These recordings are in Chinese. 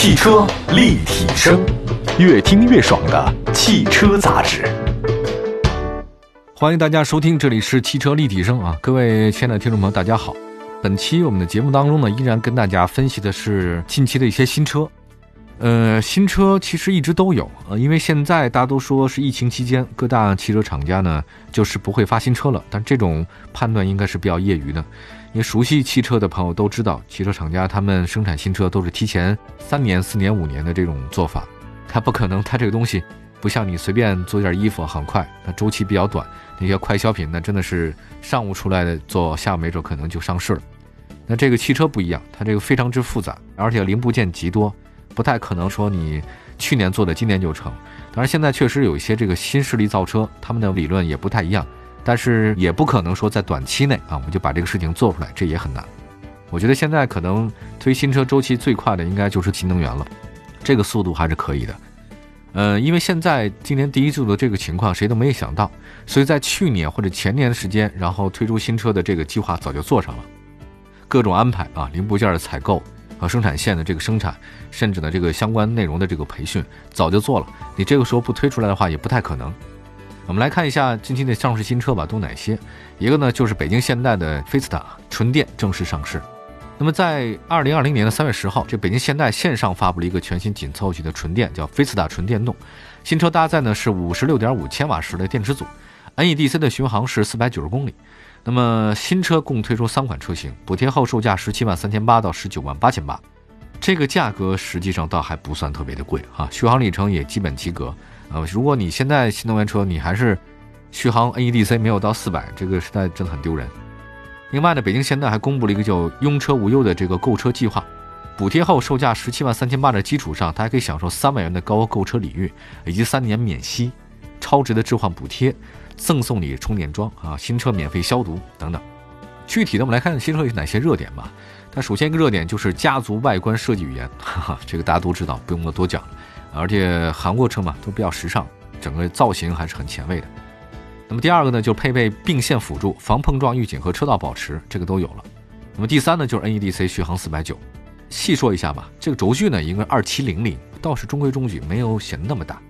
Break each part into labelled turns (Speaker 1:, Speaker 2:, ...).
Speaker 1: 汽车立体声，越听越爽的汽车杂志。
Speaker 2: 欢迎大家收听，这里是汽车立体声啊！各位亲爱的听众朋友，大家好。本期我们的节目当中呢，依然跟大家分析的是近期的一些新车。呃，新车其实一直都有呃，因为现在大家都说是疫情期间，各大汽车厂家呢就是不会发新车了。但这种判断应该是比较业余的，因为熟悉汽车的朋友都知道，汽车厂家他们生产新车都是提前三年、四年、五年的这种做法，它不可能，它这个东西不像你随便做件衣服很快，它周期比较短。那些快消品那真的是上午出来的，做下午没准可能就上市了。那这个汽车不一样，它这个非常之复杂，而且零部件极多。不太可能说你去年做的今年就成，当然现在确实有一些这个新势力造车，他们的理论也不太一样，但是也不可能说在短期内啊我们就把这个事情做出来，这也很难。我觉得现在可能推新车周期最快的应该就是新能源了，这个速度还是可以的。呃，因为现在今年第一季度的这个情况谁都没有想到，所以在去年或者前年的时间，然后推出新车的这个计划早就做上了，各种安排啊，零部件的采购。和生产线的这个生产，甚至呢这个相关内容的这个培训早就做了，你这个时候不推出来的话也不太可能。我们来看一下近期的上市新车吧，都哪些？一个呢就是北京现代的菲斯塔纯电正式上市。那么在二零二零年的三月十号，这北京现代线上发布了一个全新紧凑级的纯电，叫菲斯塔纯电动。新车搭载呢是五十六点五千瓦时的电池组，NEDC 的巡航是四百九十公里。那么新车共推出三款车型，补贴后售价十七万三千八到十九万八千八，这个价格实际上倒还不算特别的贵啊，续航里程也基本及格。呃，如果你现在新能源车你还是续航 NEDC 没有到四百，这个实在真的很丢人。另外呢，北京现代还公布了一个叫“拥车无忧”的这个购车计划，补贴后售价十七万三千八的基础上，它还可以享受三万元的高额购车礼遇，以及三年免息、超值的置换补贴。赠送你充电桩啊，新车免费消毒等等。具体的，我们来看新车有哪些热点吧。它首先一个热点就是家族外观设计语言，哈哈，这个大家都知道，不用我多讲。而且韩国车嘛，都比较时尚，整个造型还是很前卫的。那么第二个呢，就配备并线辅助、防碰撞预警和车道保持，这个都有了。那么第三呢，就是 NEDC 续航四百九。细说一下吧，这个轴距呢，应该二七零零，倒是中规中矩，没有显得那么大。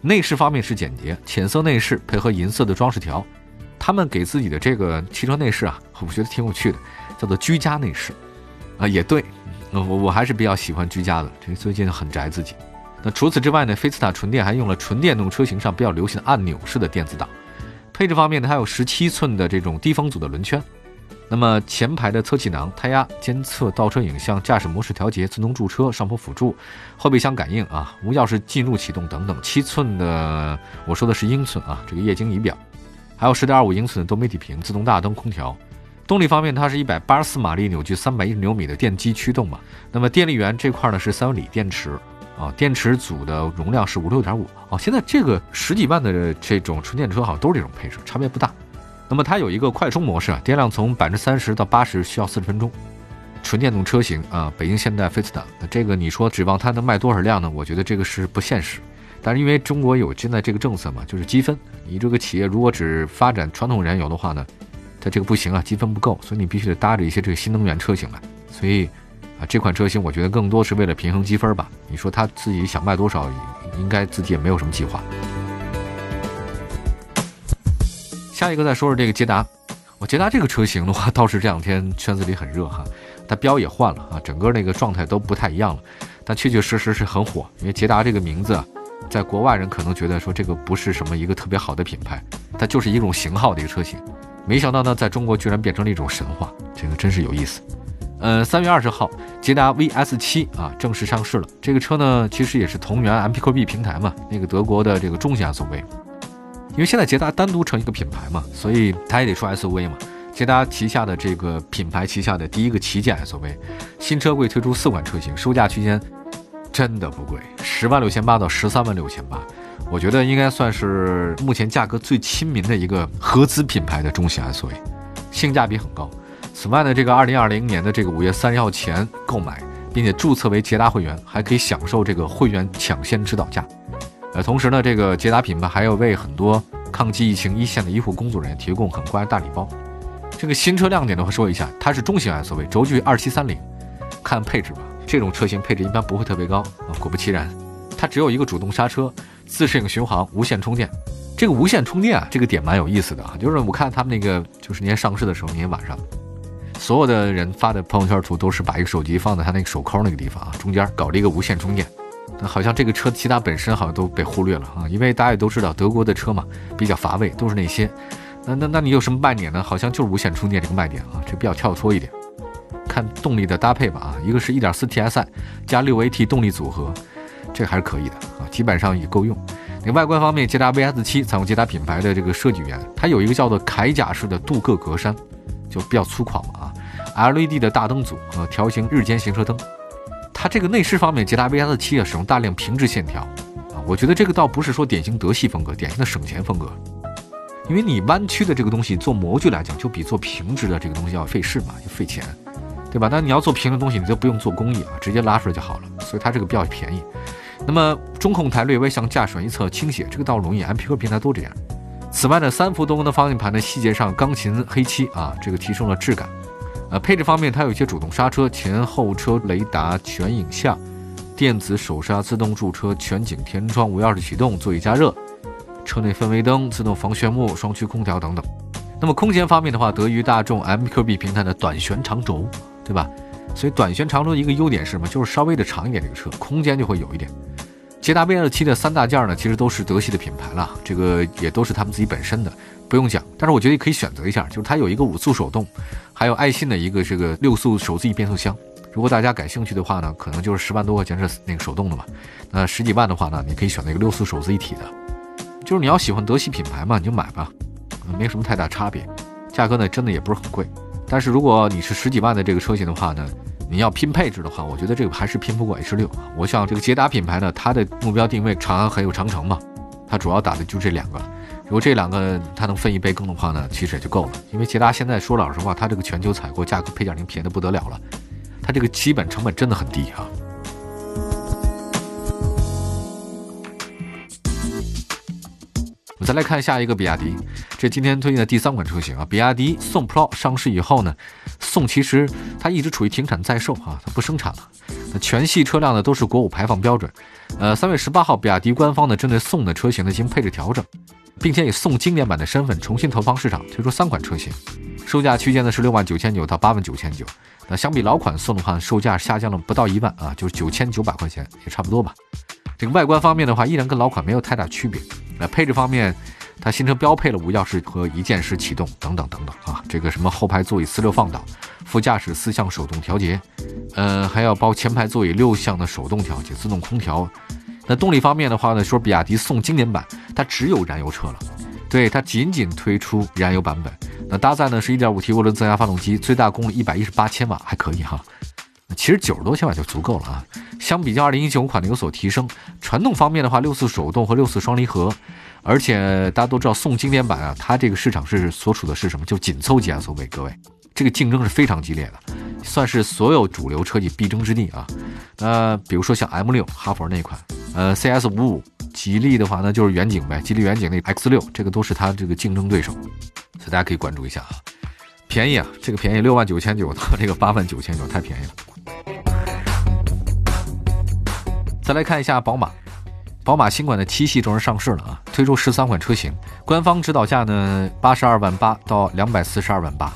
Speaker 2: 内饰方面是简洁，浅色内饰配合银色的装饰条，他们给自己的这个汽车内饰啊，我觉得挺有趣的，叫做居家内饰，啊也对，我我还是比较喜欢居家的，这最近很宅自己。那除此之外呢，菲斯塔纯电还用了纯电动车型上比较流行的按钮式的电子档，配置方面呢，它有十七寸的这种低风阻的轮圈。那么前排的侧气囊、胎压监测、倒车影像、驾驶模式调节、自动驻车、上坡辅助、后备箱感应啊、无钥匙进入启动等等。七寸的，我说的是英寸啊，这个液晶仪表，还有十点二五英寸的多媒体屏、自动大灯、空调。动力方面，它是一百八十四马力、扭矩三百一十牛米的电机驱动嘛。那么电力源这块呢是三元锂电池啊，电池组的容量是五六点五哦。现在这个十几万的这种纯电车好像都是这种配置，差别不大。那么它有一个快充模式啊，电量从百分之三十到八十需要四十分钟。纯电动车型啊，北京现代菲斯塔，那这个你说指望它能卖多少辆呢？我觉得这个是不现实。但是因为中国有现在这个政策嘛，就是积分，你这个企业如果只发展传统燃油的话呢，它这个不行啊，积分不够，所以你必须得搭着一些这个新能源车型来。所以啊，这款车型我觉得更多是为了平衡积分吧。你说他自己想卖多少，应该自己也没有什么计划。下一个再说说这个捷达，我捷达这个车型的话，倒是这两天圈子里很热哈，它标也换了啊，整个那个状态都不太一样了，但确确实实是很火，因为捷达这个名字啊，在国外人可能觉得说这个不是什么一个特别好的品牌，它就是一种型号的一个车型，没想到呢，在中国居然变成了一种神话，这个真是有意思。呃，三月二十号，捷达 VS 七啊正式上市了，这个车呢其实也是同源 MPQB 平台嘛，那个德国的这个中型 SUV。因为现在捷达单独成一个品牌嘛，所以它也得出 SUV 嘛。捷达旗下的这个品牌旗下的第一个旗舰 SUV，新车会推出四款车型，售价区间真的不贵，十万六千八到十三万六千八，我觉得应该算是目前价格最亲民的一个合资品牌的中型 SUV，性价比很高。此外呢，这个二零二零年的这个五月三十号前购买，并且注册为捷达会员，还可以享受这个会员抢先指导价。呃，同时呢，这个捷达品牌还要为很多抗击疫情一线的医护工作人员提供很乖大礼包。这个新车亮点的话，说一下，它是中型 SUV，轴距二七三零。看配置吧，这种车型配置一般不会特别高啊。果不其然，它只有一个主动刹车、自适应巡航、无线充电。这个无线充电啊，这个点蛮有意思的啊，就是我看他们那个就是那天上市的时候，那天晚上，所有的人发的朋友圈图都是把一个手机放在他那个手扣那个地方啊，中间搞了一个无线充电。那好像这个车其他本身好像都被忽略了啊，因为大家也都知道德国的车嘛比较乏味，都是那些。那那那你有什么卖点呢？好像就是无线充电这个卖点啊，这比较跳脱一点。看动力的搭配吧啊，一个是一点四 TSI 加六 AT 动力组合，这还是可以的啊，基本上也够用。那外观方面，捷达 VS 七采用捷达品牌的这个设计语言，它有一个叫做铠甲式的镀铬格栅，就比较粗犷嘛啊。LED 的大灯组和条形日间行车灯，它这个内饰方面，捷达 VS 七啊使用大量平直线条啊，我觉得这个倒不是说典型德系风格，典型的省钱风格。因为你弯曲的这个东西做模具来讲，就比做平直的这个东西要费事嘛，就费钱，对吧？但你要做平的东西，你就不用做工艺啊，直接拉出来就好了，所以它这个比较便宜。那么中控台略微向驾驶员一侧倾斜，这个倒容易，MPV 平台都这样。此外呢，三幅多功能方向盘的细节上钢琴黑漆啊，这个提升了质感。呃，配置方面它有一些主动刹车、前后车雷达、全影像、电子手刹、自动驻车、全景天窗、无钥匙启动、座椅加热、车内氛围灯、自动防眩目、双区空调等等。那么空间方面的话，得益于大众 MQB 平台的短悬长轴，对吧？所以短悬长轴的一个优点是什么？就是稍微的长一点，这个车空间就会有一点。捷达 V 二七的三大件呢，其实都是德系的品牌了，这个也都是他们自己本身的，不用讲。但是我觉得也可以选择一下，就是它有一个五速手动，还有爱信的一个这个六速手自一变速箱。如果大家感兴趣的话呢，可能就是十万多块钱是那个手动的嘛，那十几万的话呢，你可以选那个六速手自一体的。就是你要喜欢德系品牌嘛，你就买吧，没什么太大差别，价格呢真的也不是很贵。但是如果你是十几万的这个车型的话呢？你要拼配置的话，我觉得这个还是拼不过 H 六。我想这个捷达品牌呢，它的目标定位长安还有长城嘛，它主要打的就这两个。如果这两个它能分一杯羹的话呢，其实也就够了。因为捷达现在说老实话，它这个全球采购价格配件零便宜的不得了了，它这个基本成本真的很低啊。再来看下一个比亚迪，这今天推荐的第三款车型啊，比亚迪宋 Pro 上市以后呢。宋其实它一直处于停产在售啊，它不生产了。那全系车辆呢都是国五排放标准。呃，三月十八号，比亚迪官方呢针对宋的车型呢进行配置调整，并且以宋经典版的身份重新投放市场，推出三款车型，售价区间呢是六万九千九到八万九千九。那相比老款宋的话，售价下降了不到一万啊，就是九千九百块钱，也差不多吧。这个外观方面的话，依然跟老款没有太大区别。那配置方面。它新车标配了无钥匙和一键式启动等等等等啊，这个什么后排座椅四六放倒，副驾驶四项手动调节，呃，还要包前排座椅六项的手动调节，自动空调。那动力方面的话呢，说比亚迪宋经典版它只有燃油车了，对，它仅仅推出燃油版本。那搭载呢是一点五 T 涡轮增压发动机，最大功率一百一十八千瓦，还可以哈。其实九十多千瓦就足够了啊。相比较二零一九款的有所提升。传动方面的话，六速手动和六速双离合。而且大家都知道宋经典版啊，它这个市场是所处的是什么？就紧凑级 SUV，各位，这个竞争是非常激烈的，算是所有主流车企必争之地啊。那比如说像 M 六哈佛那款，呃，CS 五五，吉利的话呢就是远景呗，吉利远景那 X 六，这个都是它这个竞争对手，所以大家可以关注一下啊。便宜啊，这个便宜，六万九千九到这个八万九千九，太便宜了。再来看一下宝马。宝马新款的七系正式上市了啊，推出十三款车型，官方指导价呢八十二万八到两百四十二万八。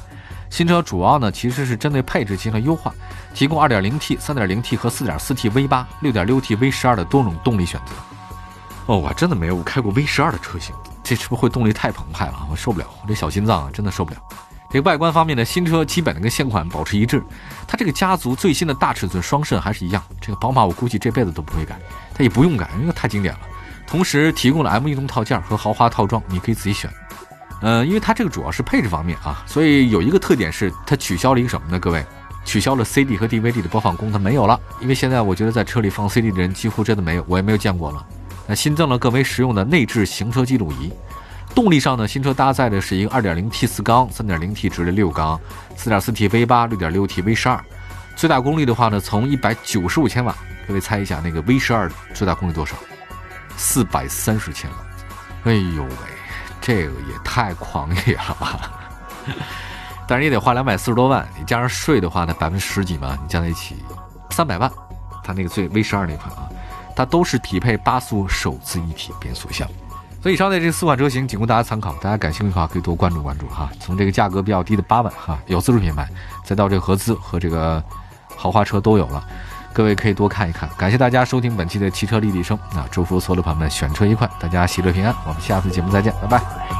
Speaker 2: 新车主要呢其实是针对配置进行了优化，提供二点零 T、三点零 T 和四点四 T V 八、六点六 T V 十二的多种动力选择。哦，我真的没有开过 V 十二的车型，这是不是会动力太澎湃了？我受不了，我这小心脏啊真的受不了。这个外观方面呢，新车基本的跟现款保持一致，它这个家族最新的大尺寸双肾还是一样。这个宝马我估计这辈子都不会改。它也不用改，因为太经典了。同时提供了 M 运动套件和豪华套装，你可以自己选。呃，因为它这个主要是配置方面啊，所以有一个特点是它取消了一个什么呢？各位，取消了 CD 和 DVD 的播放功能，没有了。因为现在我觉得在车里放 CD 的人几乎真的没有，我也没有见过了。那新增了更为实用的内置行车记录仪。动力上呢，新车搭载的是一个 2.0T 四缸、3.0T 直列六缸、4.4T V8、6.6T V12。最大功率的话呢，从195千瓦。各位猜一下，那个 V 十二最大功率多少？四百三十千瓦。哎呦喂，这个也太狂野了吧！但是也得花两百四十多万，你加上税的话呢，百分之十几嘛，你加在一起，三百万，它那个最 V 十二那款啊，它都是匹配八速手自一体变速箱。所以以上的这四款车型仅供大家参考，大家感兴趣的话可以多关注关注哈。从这个价格比较低的八万哈，有自主品牌，再到这个合资和这个豪华车都有了，各位可以多看一看。感谢大家收听本期的汽车立体声啊，祝福所有的朋友们选车愉快，大家喜乐平安。我们下次节目再见，拜拜。